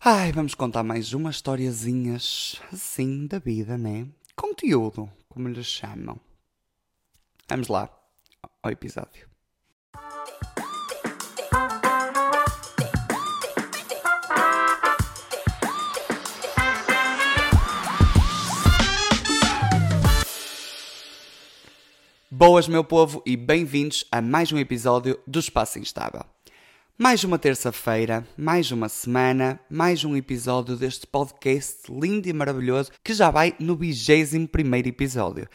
Ai, vamos contar mais umas historiazinhas assim da vida, né? Conteúdo, como lhes chamam. Vamos lá ao episódio. Boas, meu povo, e bem-vindos a mais um episódio do Espaço Instável. Mais uma terça-feira, mais uma semana, mais um episódio deste podcast lindo e maravilhoso que já vai no 21 episódio.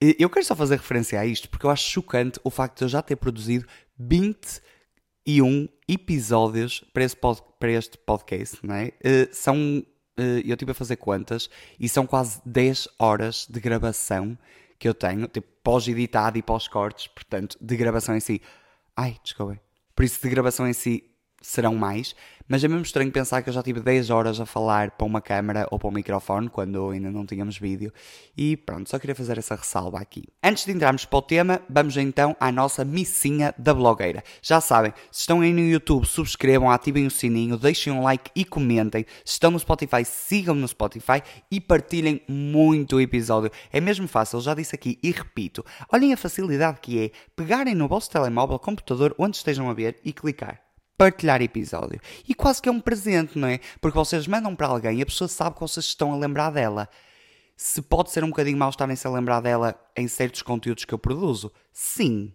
Eu quero só fazer referência a isto porque eu acho chocante o facto de eu já ter produzido 21 episódios para, esse pod, para este podcast, não é? Uh, são. Uh, eu estive a fazer quantas e são quase 10 horas de gravação que eu tenho, tipo pós-editado e pós-cortes, portanto, de gravação em si. Ai, desculpem. Por isso, de gravação em si serão mais, mas é mesmo estranho pensar que eu já tive 10 horas a falar para uma câmera ou para um microfone quando ainda não tínhamos vídeo. E pronto, só queria fazer essa ressalva aqui. Antes de entrarmos para o tema, vamos então à nossa missinha da blogueira. Já sabem, se estão aí no YouTube, subscrevam, ativem o sininho, deixem um like e comentem. Se estão no Spotify, sigam no Spotify e partilhem muito o episódio. É mesmo fácil, já disse aqui e repito. Olhem a facilidade que é pegarem no vosso telemóvel, computador, onde estejam a ver e clicar partilhar episódio. E quase que é um presente, não é? Porque vocês mandam para alguém e a pessoa sabe que vocês estão a lembrar dela. Se pode ser um bocadinho mal estarem-se a lembrar dela em certos conteúdos que eu produzo, sim.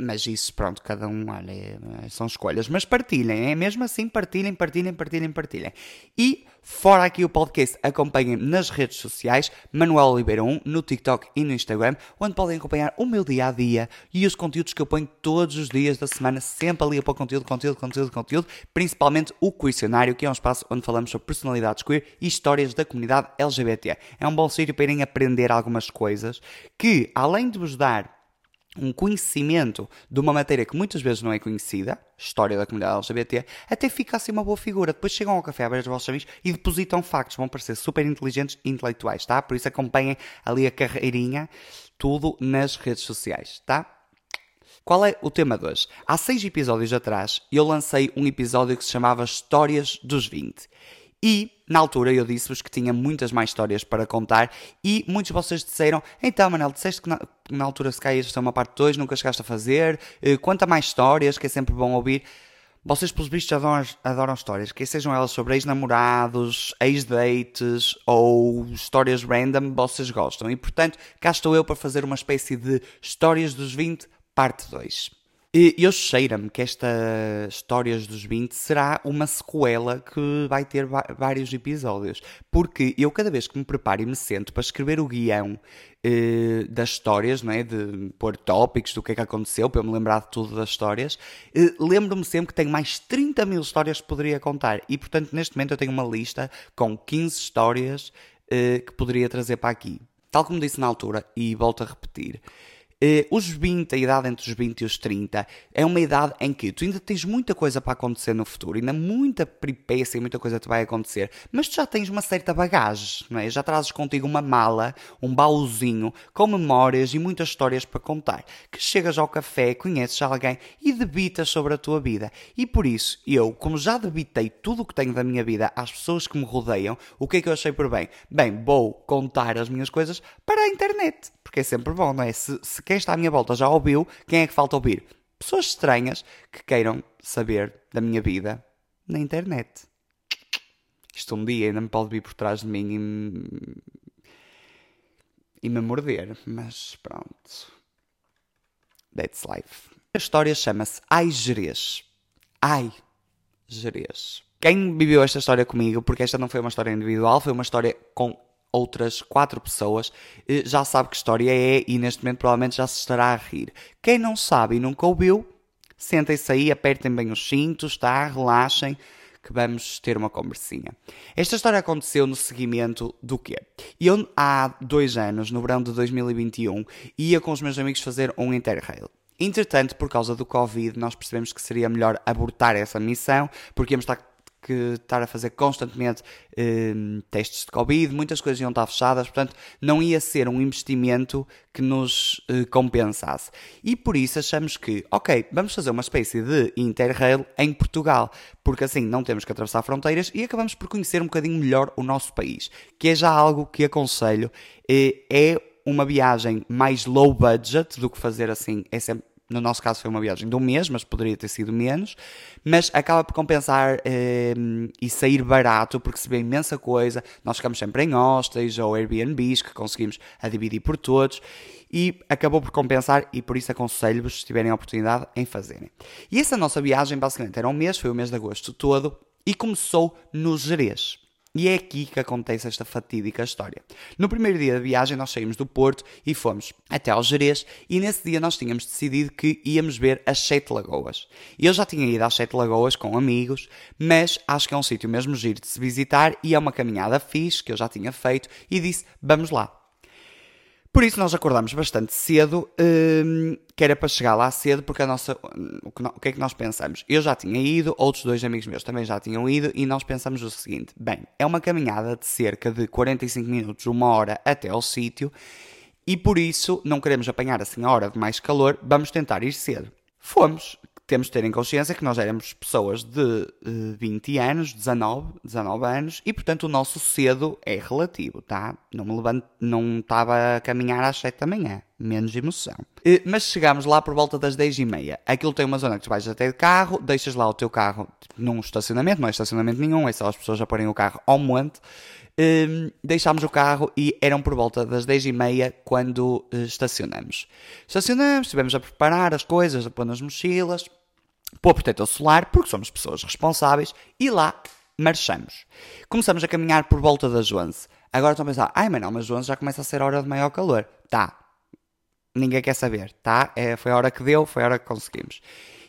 Mas isso, pronto, cada um, olha, é, são escolhas. Mas partilhem, é mesmo assim, partilhem, partilhem, partilhem, partilhem. E, fora aqui o podcast, acompanhem-me nas redes sociais, Manuel Oliveira 1, no TikTok e no Instagram, onde podem acompanhar o meu dia a dia e os conteúdos que eu ponho todos os dias da semana, sempre ali a pôr conteúdo, conteúdo, conteúdo, conteúdo, principalmente o Questionário, que é um espaço onde falamos sobre personalidades queer e histórias da comunidade LGBT. É um bom sítio para irem aprender algumas coisas que, além de vos dar um conhecimento de uma matéria que muitas vezes não é conhecida, história da comunidade LGBT, até fica assim uma boa figura. Depois chegam ao café a ver os vossos amigos e depositam factos, vão parecer super inteligentes e intelectuais, tá? Por isso acompanhem ali a carreirinha, tudo nas redes sociais, tá? Qual é o tema de hoje? Há seis episódios atrás eu lancei um episódio que se chamava Histórias dos 20. E, na altura, eu disse-vos que tinha muitas mais histórias para contar e muitos de vocês disseram então, Manel, disseste que na, na altura se caíste a uma parte 2, nunca chegaste a fazer, uh, conta mais histórias, que é sempre bom ouvir. Vocês, pelos vistos, adoram, adoram histórias, que sejam elas sobre ex-namorados, ex-dates ou histórias random, vocês gostam. E, portanto, cá estou eu para fazer uma espécie de Histórias dos 20, parte 2. E eu cheira-me que esta Histórias dos 20 será uma sequela que vai ter vários episódios. Porque eu, cada vez que me preparo e me sento para escrever o guião eh, das histórias, não é? de pôr tópicos do que é que aconteceu, para eu me lembrar de tudo das histórias, eh, lembro-me sempre que tenho mais 30 mil histórias que poderia contar. E, portanto, neste momento eu tenho uma lista com 15 histórias eh, que poderia trazer para aqui. Tal como disse na altura, e volto a repetir. Uh, os 20, a idade entre os 20 e os 30, é uma idade em que tu ainda tens muita coisa para acontecer no futuro, ainda muita peripécia e muita coisa te vai acontecer, mas tu já tens uma certa bagagem, não é? já trazes contigo uma mala, um baúzinho, com memórias e muitas histórias para contar, que chegas ao café, conheces alguém e debitas sobre a tua vida. E por isso, eu, como já debitei tudo o que tenho da minha vida às pessoas que me rodeiam, o que é que eu achei por bem? Bem, vou contar as minhas coisas para a internet, porque é sempre bom, não é? Se, se quem está à minha volta já ouviu, quem é que falta ouvir? Pessoas estranhas que queiram saber da minha vida na internet. Isto um dia ainda me pode vir por trás de mim e me, e me morder, mas pronto. That's life. A história chama-se Ai Jerez. Ai Jerez. Quem viveu esta história comigo, porque esta não foi uma história individual, foi uma história com outras quatro pessoas, eh, já sabe que história é e neste momento provavelmente já se estará a rir. Quem não sabe e nunca ouviu, sentem-se aí, apertem bem os cintos, tá? Relaxem, que vamos ter uma conversinha. Esta história aconteceu no seguimento do quê? Eu, há dois anos, no verão de 2021, ia com os meus amigos fazer um Interrail. Entretanto, por causa do Covid, nós percebemos que seria melhor abortar essa missão, porque íamos estar que estar a fazer constantemente eh, testes de Covid, muitas coisas iam estar fechadas, portanto, não ia ser um investimento que nos eh, compensasse. E por isso achamos que, ok, vamos fazer uma espécie de Interrail em Portugal, porque assim não temos que atravessar fronteiras e acabamos por conhecer um bocadinho melhor o nosso país, que é já algo que aconselho, eh, é uma viagem mais low budget do que fazer assim, é sempre no nosso caso foi uma viagem de um mês, mas poderia ter sido menos. Mas acaba por compensar eh, e sair barato, porque se vê imensa coisa. Nós ficamos sempre em hostels ou Airbnbs que conseguimos a dividir por todos. E acabou por compensar e por isso aconselho-vos, se tiverem a oportunidade, em fazerem. E essa nossa viagem basicamente era um mês, foi o mês de agosto todo, e começou no Jerez. E é aqui que acontece esta fatídica história. No primeiro dia da viagem, nós saímos do Porto e fomos até Jerez, e nesse dia nós tínhamos decidido que íamos ver as Sete Lagoas. Eu já tinha ido às Sete Lagoas com amigos, mas acho que é um sítio mesmo giro de se visitar e é uma caminhada fixe que eu já tinha feito e disse: vamos lá. Por isso nós acordamos bastante cedo, hum, que era para chegar lá cedo, porque a nossa, o, que, o que é que nós pensamos? Eu já tinha ido, outros dois amigos meus também já tinham ido, e nós pensamos o seguinte: bem, é uma caminhada de cerca de 45 minutos, uma hora até ao sítio, e por isso não queremos apanhar assim a hora de mais calor, vamos tentar ir cedo. Fomos, temos de ter em consciência que nós éramos pessoas de uh, 20 anos, 19, 19 anos, e portanto o nosso cedo é relativo, tá? Não me levanto, não estava a caminhar às 7 da manhã, menos emoção. Uh, mas chegámos lá por volta das 10 e meia. Aquilo tem uma zona que tu vais até de carro, deixas lá o teu carro num estacionamento, não é estacionamento nenhum, é só as pessoas a porem o carro ao monte. Um, deixámos o carro e eram por volta das 10 e meia quando uh, estacionamos. Estacionamos, estivemos a preparar as coisas, a pôr nas mochilas, pôr protetor solar, porque somos pessoas responsáveis, e lá marchamos. Começamos a caminhar por volta das 11. Agora estão a pensar, ai, mas não, mas 11 já começa a ser a hora de maior calor. Tá. Ninguém quer saber, tá? É, foi a hora que deu, foi a hora que conseguimos.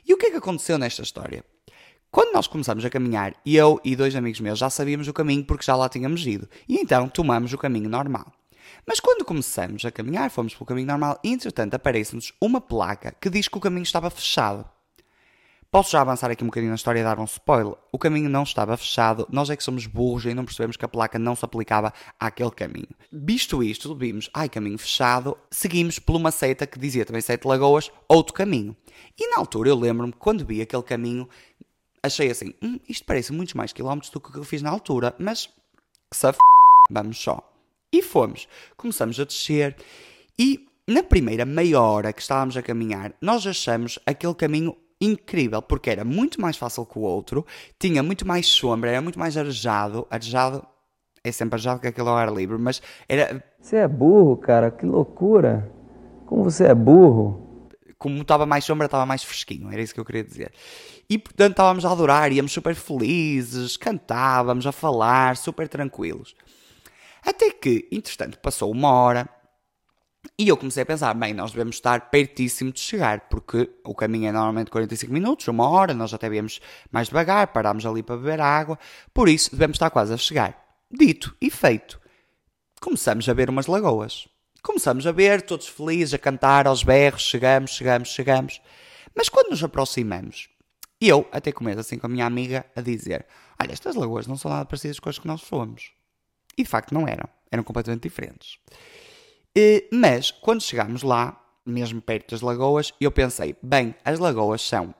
E o que é que aconteceu nesta história? Quando nós começamos a caminhar, eu e dois amigos meus já sabíamos o caminho porque já lá tínhamos ido. E então tomamos o caminho normal. Mas quando começamos a caminhar, fomos pelo caminho normal e entretanto aparece-nos uma placa que diz que o caminho estava fechado. Posso já avançar aqui um bocadinho na história e dar um spoiler? O caminho não estava fechado, nós é que somos burros e não percebemos que a placa não se aplicava àquele caminho. Visto isto, vimos, ai, caminho fechado, seguimos por uma seita que dizia também Sete Lagoas, outro caminho. E na altura eu lembro-me, quando vi aquele caminho, achei assim, hum, isto parece muitos mais quilómetros do que eu fiz na altura, mas que se f... vamos só. E fomos. Começamos a descer e na primeira meia hora que estávamos a caminhar, nós achamos aquele caminho incrível, porque era muito mais fácil que o outro, tinha muito mais sombra, era muito mais arejado. Arejado é sempre arejado que aquele ao ar livre, mas era. Você é burro, cara, que loucura! Como você é burro! Como estava mais sombra, estava mais fresquinho, era isso que eu queria dizer. E portanto estávamos a adorar, íamos super felizes, cantávamos a falar, super tranquilos. Até que, entretanto, passou uma hora e eu comecei a pensar, bem, nós devemos estar pertíssimo de chegar, porque o caminho é normalmente 45 minutos, uma hora, nós até viemos mais devagar, parámos ali para beber água, por isso devemos estar quase a chegar. Dito e feito, começamos a ver umas lagoas. Começamos a ver, todos felizes, a cantar aos berros, chegamos, chegamos, chegamos. Mas quando nos aproximamos, eu até começo assim com a minha amiga a dizer: Olha, estas lagoas não são nada parecidas com as que nós fomos. E de facto não eram, eram completamente diferentes. Mas, quando chegámos lá, mesmo perto das lagoas, eu pensei, bem, as lagoas são,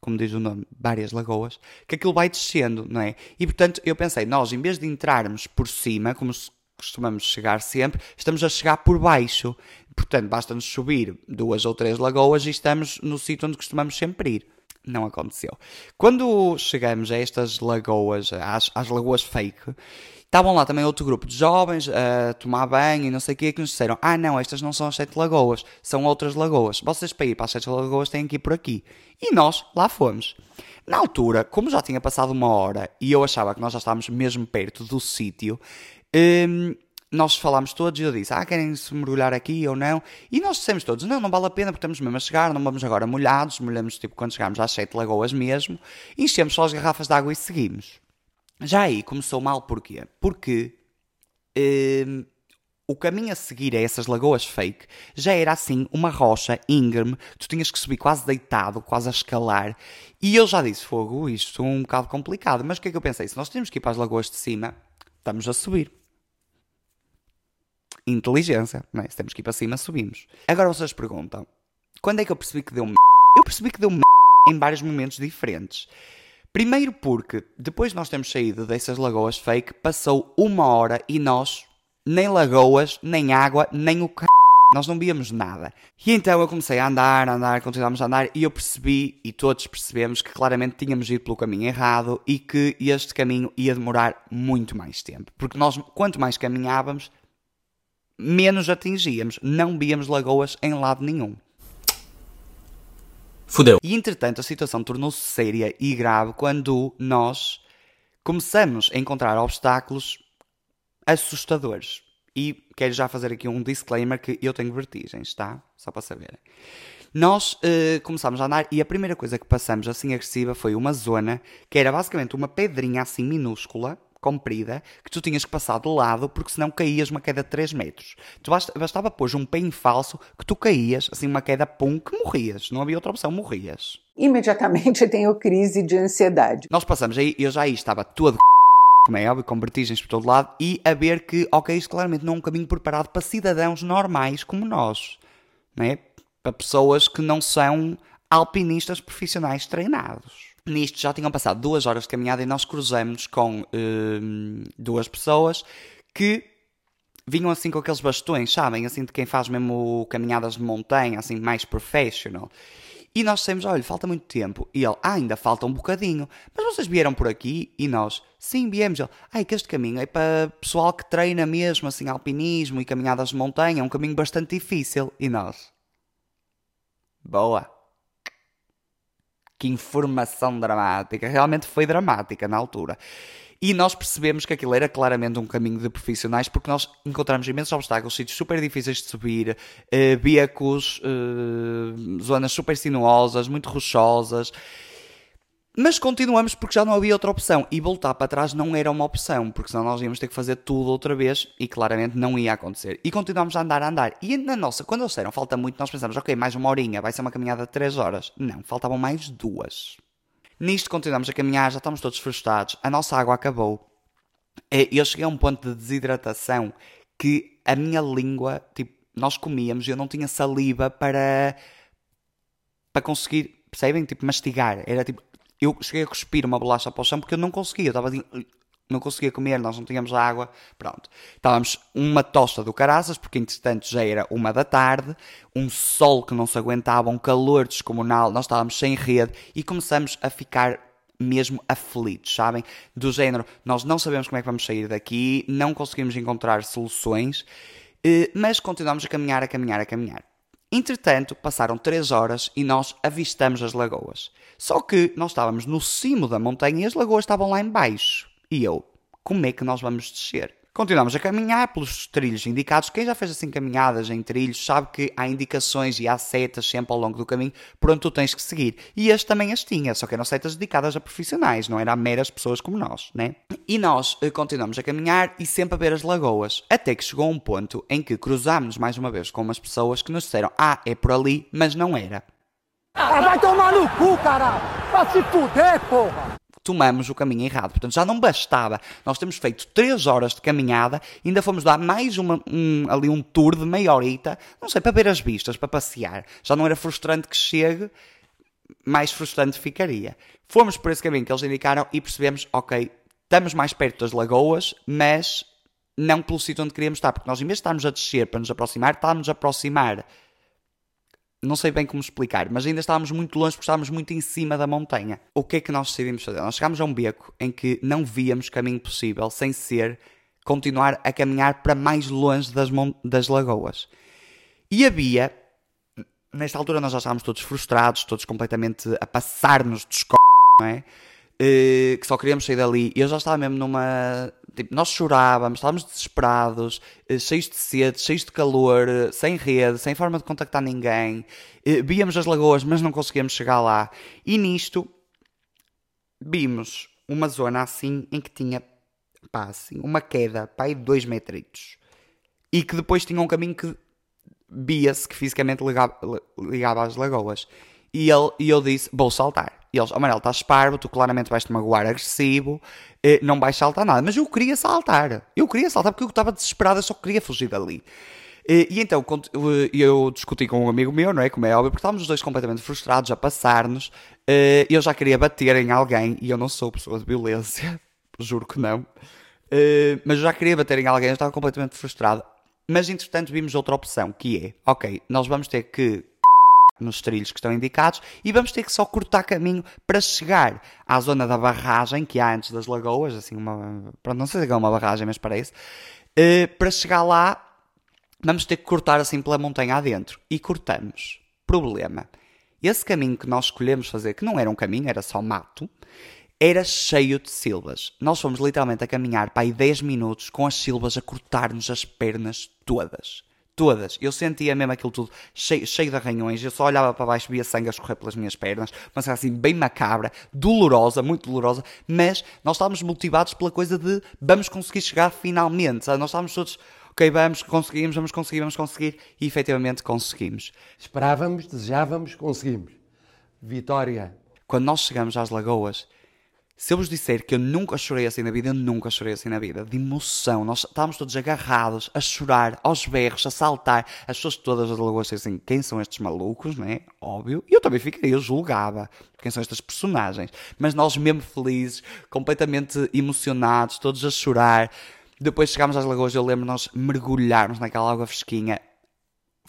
como diz o nome, várias lagoas, que aquilo vai descendo, não é? E portanto, eu pensei, nós, em vez de entrarmos por cima, como costumamos chegar sempre, estamos a chegar por baixo. Portanto, basta-nos subir duas ou três lagoas e estamos no sítio onde costumamos sempre ir. Não aconteceu. Quando chegamos a estas lagoas, às, às lagoas fake, Estavam lá também outro grupo de jovens a tomar banho e não sei o que, que nos disseram: Ah, não, estas não são as sete lagoas, são outras lagoas. Vocês para ir para as sete lagoas têm que ir por aqui. E nós lá fomos. Na altura, como já tinha passado uma hora e eu achava que nós já estávamos mesmo perto do sítio, hum, nós falámos todos e eu disse: Ah, querem se mergulhar aqui ou não? E nós dissemos todos: Não, não vale a pena porque estamos mesmo a chegar, não vamos agora molhados. Molhamos tipo quando chegámos às sete lagoas mesmo, enchemos só as garrafas de água e seguimos. Já aí começou mal porquê? Porque hum, o caminho a seguir a essas lagoas fake já era assim uma rocha íngreme, tu tinhas que subir quase deitado, quase a escalar. E eu já disse: Fogo, isto é um bocado complicado. Mas o que é que eu pensei? Se nós temos que ir para as lagoas de cima, estamos a subir. Inteligência, não é? Se temos que ir para cima, subimos. Agora vocês perguntam: quando é que eu percebi que deu m? Eu percebi que deu m em vários momentos diferentes. Primeiro porque, depois de nós termos saído dessas lagoas fake, passou uma hora e nós nem lagoas, nem água, nem o c... Nós não víamos nada. E então eu comecei a andar, a andar, continuámos a andar e eu percebi, e todos percebemos, que claramente tínhamos ido pelo caminho errado e que este caminho ia demorar muito mais tempo. Porque nós, quanto mais caminhávamos, menos atingíamos. Não víamos lagoas em lado nenhum. Fudeu. E entretanto a situação tornou-se séria e grave quando nós começamos a encontrar obstáculos assustadores. E quero já fazer aqui um disclaimer que eu tenho vertigens, tá? Só para saberem. Nós uh, começámos a andar e a primeira coisa que passamos assim agressiva foi uma zona que era basicamente uma pedrinha assim minúscula, comprida, que tu tinhas que passar de lado porque senão caías uma queda de 3 metros. Tu bastava pôr um pé em falso que tu caías, assim uma queda pum, que morrias. Não havia outra opção, morrias. Imediatamente eu tenho crise de ansiedade. Nós passamos aí, eu já aí estava todo como é óbvio, com vertigens por todo lado, e a ver que, ok, isto claramente não é um caminho preparado para cidadãos normais como nós, não é? Para pessoas que não são alpinistas profissionais treinados. Nisto já tinham passado duas horas de caminhada e nós cruzamos com hum, duas pessoas que vinham assim com aqueles bastões, sabem? Assim de quem faz mesmo caminhadas de montanha, assim mais professional. E nós dissemos, olha, falta muito tempo. E ele, ah, ainda falta um bocadinho. Mas vocês vieram por aqui? E nós, sim, viemos. Ele, ai, que este caminho é para pessoal que treina mesmo, assim, alpinismo e caminhadas de montanha. É um caminho bastante difícil. E nós, boa. Que informação dramática. Realmente foi dramática na altura. E nós percebemos que aquilo era claramente um caminho de profissionais porque nós encontramos imensos obstáculos, sítios super difíceis de subir, uh, becos, uh, zonas super sinuosas, muito rochosas. Mas continuamos porque já não havia outra opção. E voltar para trás não era uma opção, porque senão nós íamos ter que fazer tudo outra vez e claramente não ia acontecer. E continuamos a andar, a andar. E na nossa, quando eles disseram falta muito, nós pensamos, ok, mais uma horinha, vai ser uma caminhada de 3 horas. Não, faltavam mais duas. Nisto continuamos a caminhar, já estamos todos frustrados, a nossa água acabou. E eu cheguei a um ponto de desidratação que a minha língua, tipo, nós comíamos e eu não tinha saliva para, para conseguir, percebem? Tipo, mastigar. Era tipo, eu cheguei a cuspir uma bolacha para o chão porque eu não conseguia, eu estava assim, não conseguia comer, nós não tínhamos água, pronto. Estávamos uma tosta do caraças, porque entretanto já era uma da tarde, um sol que não se aguentava, um calor descomunal, nós estávamos sem rede e começamos a ficar mesmo aflitos, sabem? Do género, nós não sabemos como é que vamos sair daqui, não conseguimos encontrar soluções, eh, mas continuamos a caminhar, a caminhar, a caminhar. Entretanto, passaram três horas e nós avistamos as lagoas. Só que nós estávamos no cimo da montanha e as lagoas estavam lá embaixo. E eu, como é que nós vamos descer? Continuamos a caminhar pelos trilhos indicados. Quem já fez assim caminhadas em trilhos sabe que há indicações e há setas sempre ao longo do caminho por onde tu tens que seguir. E este também as tinha, só que eram setas dedicadas a profissionais, não eram meras pessoas como nós, né? E nós uh, continuamos a caminhar e sempre a ver as lagoas. Até que chegou um ponto em que cruzámos mais uma vez com umas pessoas que nos disseram: Ah, é por ali, mas não era. Ah, vai tomar no cu, caralho! Vai se fuder, porra! Tomamos o caminho errado. Portanto, já não bastava. Nós temos feito 3 horas de caminhada, ainda fomos dar mais uma, um, ali um tour de meia horita, não sei, para ver as vistas, para passear. Já não era frustrante que chegue, mais frustrante ficaria. Fomos por esse caminho que eles indicaram e percebemos, ok, estamos mais perto das lagoas, mas não pelo sítio onde queríamos estar, porque nós, em vez de estarmos a descer para nos aproximar, estávamos a aproximar não sei bem como explicar, mas ainda estávamos muito longe porque estávamos muito em cima da montanha. O que é que nós decidimos fazer? Nós chegámos a um beco em que não víamos caminho possível sem ser continuar a caminhar para mais longe das, das lagoas. E havia, nesta altura nós já estávamos todos frustrados, todos completamente a passar-nos de escola, não é? Uh, que só queríamos sair dali. Eu já estava mesmo numa Tipo, nós chorávamos, estávamos desesperados, eh, cheios de sede, cheios de calor, eh, sem rede, sem forma de contactar ninguém. Eh, víamos as lagoas, mas não conseguíamos chegar lá. E nisto, vimos uma zona assim em que tinha, pá, assim, uma queda, pá, de 2 metritos. e que depois tinha um caminho que via-se que fisicamente ligava, ligava às lagoas. E, ele, e eu disse: Vou saltar. E eles: Amarelo, estás parvo, tu claramente vais-te magoar agressivo, eh, não vais saltar nada. Mas eu queria saltar. Eu queria saltar porque eu estava desesperado, eu só queria fugir dali. E, e então eu discuti com um amigo meu, não é? Como é óbvio, porque estávamos os dois completamente frustrados a passar-nos. Eu já queria bater em alguém e eu não sou pessoa de violência, juro que não. Mas eu já queria bater em alguém, eu estava completamente frustrado. Mas entretanto vimos outra opção, que é, ok, nós vamos ter que nos trilhos que estão indicados e vamos ter que só cortar caminho para chegar à zona da barragem que há antes das lagoas, assim uma, pronto, não sei se é uma barragem, mas parece. Uh, para chegar lá vamos ter que cortar assim pela montanha adentro. E cortamos. Problema. Esse caminho que nós escolhemos fazer, que não era um caminho, era só mato, era cheio de silvas. Nós fomos literalmente a caminhar para aí 10 minutos com as silvas a cortar-nos as pernas todas. Todas. Eu sentia mesmo aquilo tudo cheio, cheio de arranhões. Eu só olhava para baixo, via sangue a escorrer pelas minhas pernas. Mas era assim, bem macabra, dolorosa, muito dolorosa. Mas nós estávamos motivados pela coisa de vamos conseguir chegar finalmente. Nós estávamos todos ok, vamos, conseguimos, vamos conseguir, vamos conseguir, e efetivamente conseguimos. Esperávamos, desejávamos, conseguimos. Vitória. Quando nós chegamos às lagoas, se eu vos disser que eu nunca chorei assim na vida, eu nunca chorei assim na vida, de emoção, nós estávamos todos agarrados, a chorar, aos berros, a saltar, as pessoas todas das lagoas assim, quem são estes malucos, não é? Óbvio. E eu também fiquei, eu julgava quem são estas personagens. Mas nós mesmo felizes, completamente emocionados, todos a chorar, depois chegámos às lagoas, eu lembro nós mergulharmos naquela água fresquinha.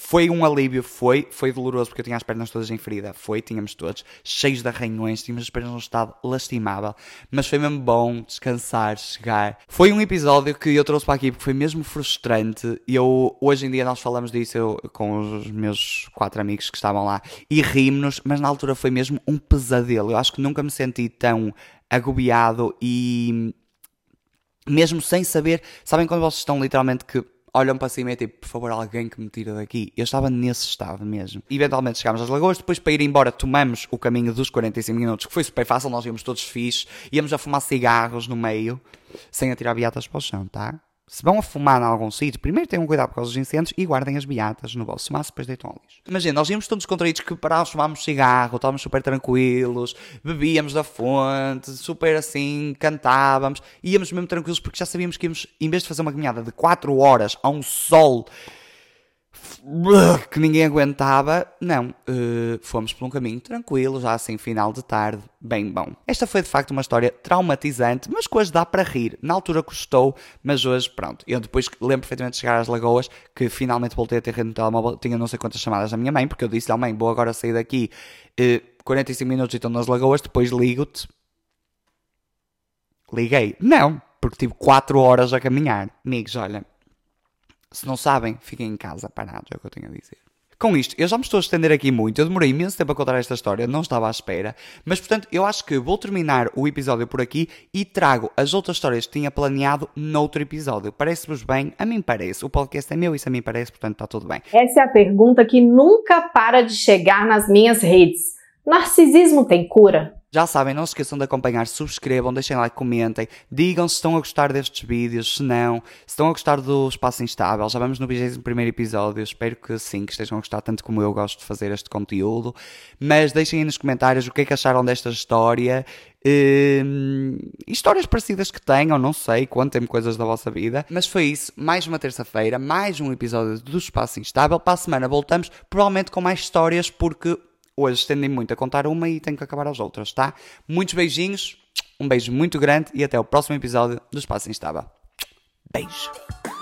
Foi um alívio, foi, foi doloroso porque eu tinha as pernas todas em ferida, foi, tínhamos todos, cheios de arranhões, tínhamos as pernas num estado lastimável, mas foi mesmo bom descansar, chegar. Foi um episódio que eu trouxe para aqui porque foi mesmo frustrante. Eu, hoje em dia nós falamos disso eu, com os meus quatro amigos que estavam lá e rimos-nos, mas na altura foi mesmo um pesadelo. Eu acho que nunca me senti tão agobiado e mesmo sem saber, sabem quando vocês estão literalmente que olham para cima e é tipo, por favor, alguém que me tira daqui. Eu estava nesse estado mesmo. Eventualmente chegámos às lagoas, depois para ir embora tomamos o caminho dos 45 minutos, que foi super fácil, nós íamos todos fixos, íamos a fumar cigarros no meio, sem atirar beatas para o chão, tá? Se vão a fumar em algum sítio, primeiro tenham cuidado por causa dos incêndios e guardem as beatas no vosso maço, depois deitam ao lixo. Imagina, nós íamos todos contraídos que parávamos, fumávamos cigarro, estávamos super tranquilos, bebíamos da fonte, super assim, cantávamos, íamos mesmo tranquilos porque já sabíamos que íamos, em vez de fazer uma caminhada de 4 horas a um sol que ninguém aguentava. Não, uh, fomos por um caminho tranquilo, já assim, final de tarde, bem bom. Esta foi de facto uma história traumatizante, mas coisa dá para rir. Na altura custou, mas hoje, pronto. Eu depois lembro perfeitamente de chegar às Lagoas, que finalmente voltei a ter rede no telemóvel, tinha não sei quantas chamadas da minha mãe, porque eu disse à mãe, vou agora sair daqui, uh, 45 minutos e estou nas Lagoas, depois ligo-te. Liguei. Não, porque tive 4 horas a caminhar. Amigos, olha, se não sabem, fiquem em casa parados, é o que eu tenho a dizer. Com isto, eu já me estou a estender aqui muito, eu demorei imenso tempo a contar esta história, não estava à espera, mas portanto eu acho que vou terminar o episódio por aqui e trago as outras histórias que tinha planeado noutro episódio. Parece-vos bem? A mim parece. O podcast é meu, isso a mim parece, portanto está tudo bem. Essa é a pergunta que nunca para de chegar nas minhas redes. Narcisismo tem cura? Já sabem, não se esqueçam de acompanhar, subscrevam, deixem like, comentem, digam se estão a gostar destes vídeos, se não, se estão a gostar do Espaço Instável. Já vamos no 21 episódio, espero que sim, que estejam a gostar tanto como eu gosto de fazer este conteúdo. Mas deixem aí nos comentários o que é que acharam desta história. Hum, histórias parecidas que tenham, não sei, contem-me coisas da vossa vida. Mas foi isso, mais uma terça-feira, mais um episódio do Espaço Instável. Para a semana voltamos, provavelmente com mais histórias, porque hoje estendem muito a contar uma e tenho que acabar as outras, tá? Muitos beijinhos, um beijo muito grande e até o próximo episódio do Espaço Instável. Beijo!